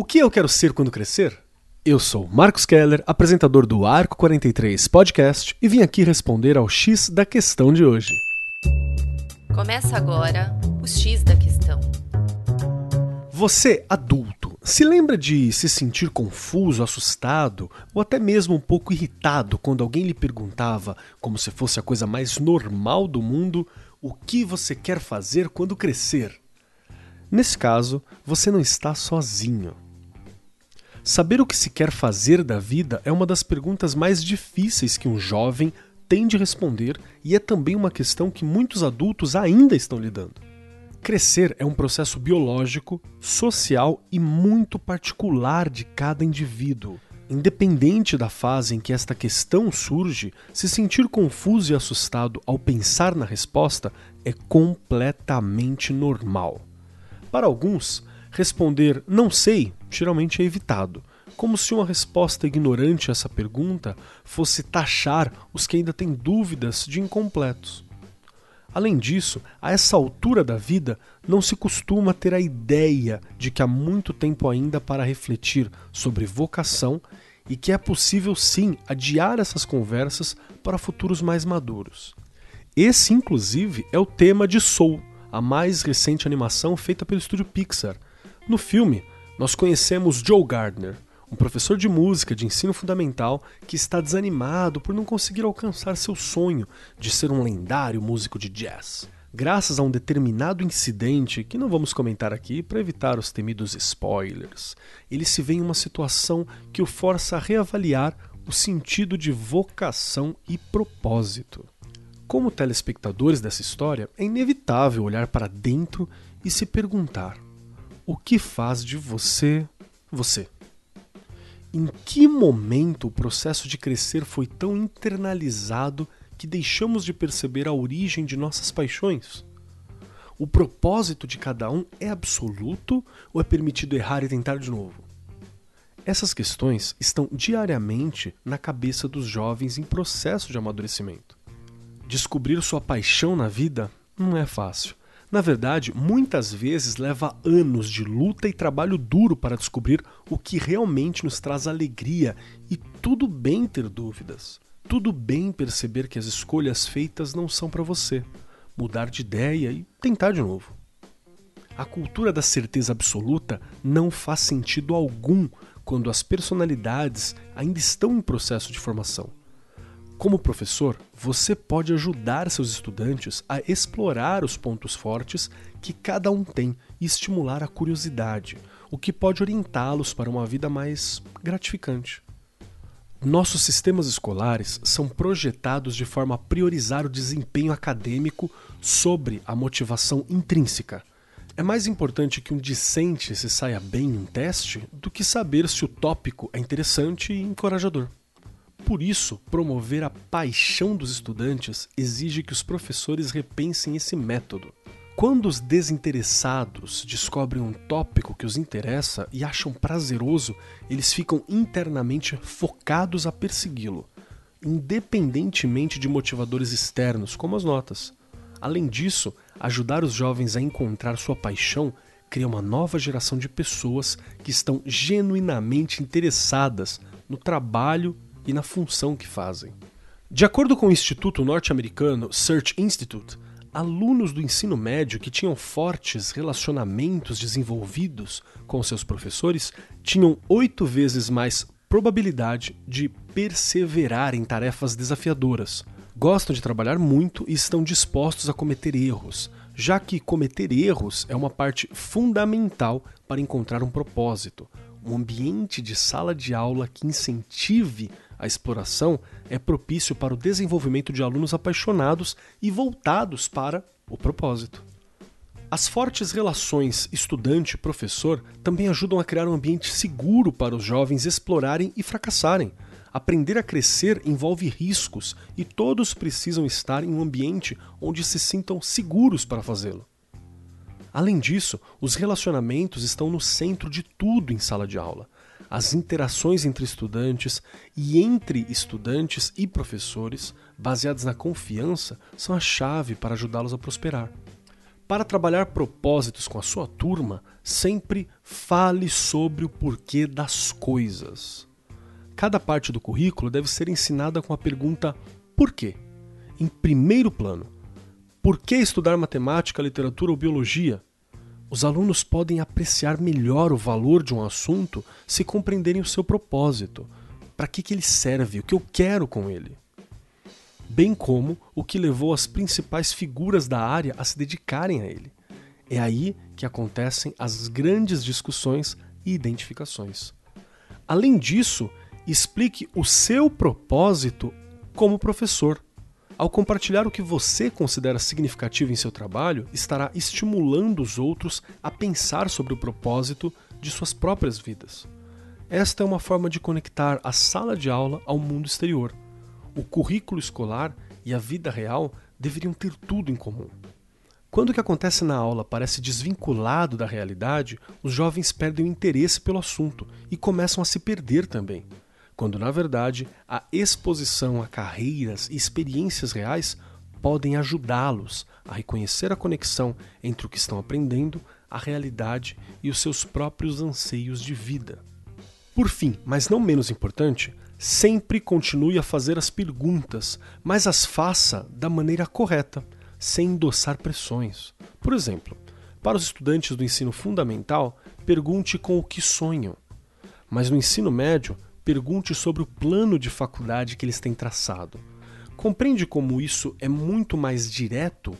O que eu quero ser quando crescer? Eu sou Marcos Keller, apresentador do Arco 43 Podcast, e vim aqui responder ao X da questão de hoje. Começa agora o X da questão. Você, adulto, se lembra de se sentir confuso, assustado ou até mesmo um pouco irritado quando alguém lhe perguntava, como se fosse a coisa mais normal do mundo, o que você quer fazer quando crescer? Nesse caso, você não está sozinho. Saber o que se quer fazer da vida é uma das perguntas mais difíceis que um jovem tem de responder e é também uma questão que muitos adultos ainda estão lidando. Crescer é um processo biológico, social e muito particular de cada indivíduo. Independente da fase em que esta questão surge, se sentir confuso e assustado ao pensar na resposta é completamente normal. Para alguns, responder não sei geralmente é evitado, como se uma resposta ignorante a essa pergunta fosse taxar os que ainda têm dúvidas de incompletos. Além disso, a essa altura da vida, não se costuma ter a ideia de que há muito tempo ainda para refletir sobre vocação e que é possível sim adiar essas conversas para futuros mais maduros. Esse, inclusive, é o tema de Soul, a mais recente animação feita pelo estúdio Pixar. No filme, nós conhecemos Joe Gardner, um professor de música de ensino fundamental que está desanimado por não conseguir alcançar seu sonho de ser um lendário músico de jazz. Graças a um determinado incidente que não vamos comentar aqui para evitar os temidos spoilers, ele se vê em uma situação que o força a reavaliar o sentido de vocação e propósito. Como telespectadores dessa história, é inevitável olhar para dentro e se perguntar: o que faz de você você? Em que momento o processo de crescer foi tão internalizado que deixamos de perceber a origem de nossas paixões? O propósito de cada um é absoluto ou é permitido errar e tentar de novo? Essas questões estão diariamente na cabeça dos jovens em processo de amadurecimento. Descobrir sua paixão na vida não é fácil. Na verdade, muitas vezes leva anos de luta e trabalho duro para descobrir o que realmente nos traz alegria, e tudo bem ter dúvidas. Tudo bem perceber que as escolhas feitas não são para você, mudar de ideia e tentar de novo. A cultura da certeza absoluta não faz sentido algum quando as personalidades ainda estão em processo de formação. Como professor, você pode ajudar seus estudantes a explorar os pontos fortes que cada um tem e estimular a curiosidade, o que pode orientá-los para uma vida mais gratificante. Nossos sistemas escolares são projetados de forma a priorizar o desempenho acadêmico sobre a motivação intrínseca. É mais importante que um discente se saia bem em um teste do que saber se o tópico é interessante e encorajador. Por isso, promover a paixão dos estudantes exige que os professores repensem esse método. Quando os desinteressados descobrem um tópico que os interessa e acham prazeroso, eles ficam internamente focados a persegui-lo, independentemente de motivadores externos, como as notas. Além disso, ajudar os jovens a encontrar sua paixão cria uma nova geração de pessoas que estão genuinamente interessadas no trabalho e na função que fazem. De acordo com o instituto norte-americano Search Institute, alunos do ensino médio que tinham fortes relacionamentos desenvolvidos com seus professores tinham oito vezes mais probabilidade de perseverar em tarefas desafiadoras. Gostam de trabalhar muito e estão dispostos a cometer erros, já que cometer erros é uma parte fundamental para encontrar um propósito. Um ambiente de sala de aula que incentive a exploração é propício para o desenvolvimento de alunos apaixonados e voltados para o propósito. As fortes relações estudante-professor também ajudam a criar um ambiente seguro para os jovens explorarem e fracassarem. Aprender a crescer envolve riscos e todos precisam estar em um ambiente onde se sintam seguros para fazê-lo. Além disso, os relacionamentos estão no centro de tudo em sala de aula as interações entre estudantes e entre estudantes e professores, baseadas na confiança, são a chave para ajudá-los a prosperar. Para trabalhar propósitos com a sua turma, sempre fale sobre o porquê das coisas. Cada parte do currículo deve ser ensinada com a pergunta por quê? Em primeiro plano, por que estudar matemática, literatura ou biologia? Os alunos podem apreciar melhor o valor de um assunto se compreenderem o seu propósito. Para que, que ele serve? O que eu quero com ele? bem como o que levou as principais figuras da área a se dedicarem a ele. É aí que acontecem as grandes discussões e identificações. Além disso, explique o seu propósito como professor. Ao compartilhar o que você considera significativo em seu trabalho, estará estimulando os outros a pensar sobre o propósito de suas próprias vidas. Esta é uma forma de conectar a sala de aula ao mundo exterior o currículo escolar e a vida real deveriam ter tudo em comum. Quando o que acontece na aula parece desvinculado da realidade, os jovens perdem o interesse pelo assunto e começam a se perder também. Quando, na verdade, a exposição a carreiras e experiências reais podem ajudá-los a reconhecer a conexão entre o que estão aprendendo, a realidade e os seus próprios anseios de vida. Por fim, mas não menos importante, Sempre continue a fazer as perguntas, mas as faça da maneira correta, sem endossar pressões. Por exemplo, para os estudantes do ensino fundamental, pergunte com o que sonham. Mas no ensino médio, pergunte sobre o plano de faculdade que eles têm traçado. Compreende como isso é muito mais direto,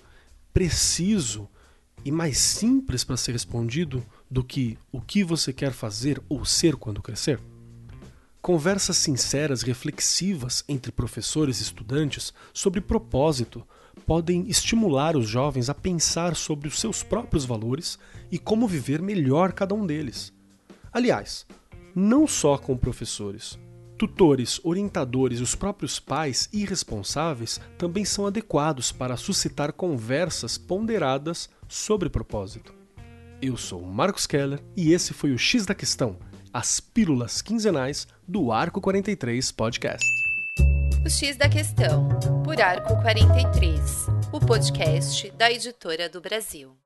preciso e mais simples para ser respondido do que o que você quer fazer ou ser quando crescer? Conversas sinceras, reflexivas entre professores e estudantes sobre propósito podem estimular os jovens a pensar sobre os seus próprios valores e como viver melhor cada um deles. Aliás, não só com professores. Tutores, orientadores e os próprios pais e responsáveis também são adequados para suscitar conversas ponderadas sobre propósito. Eu sou Marcos Keller e esse foi o X da Questão as pílulas quinzenais do Arco 43 Podcast. O X da Questão, por Arco 43, o podcast da editora do Brasil.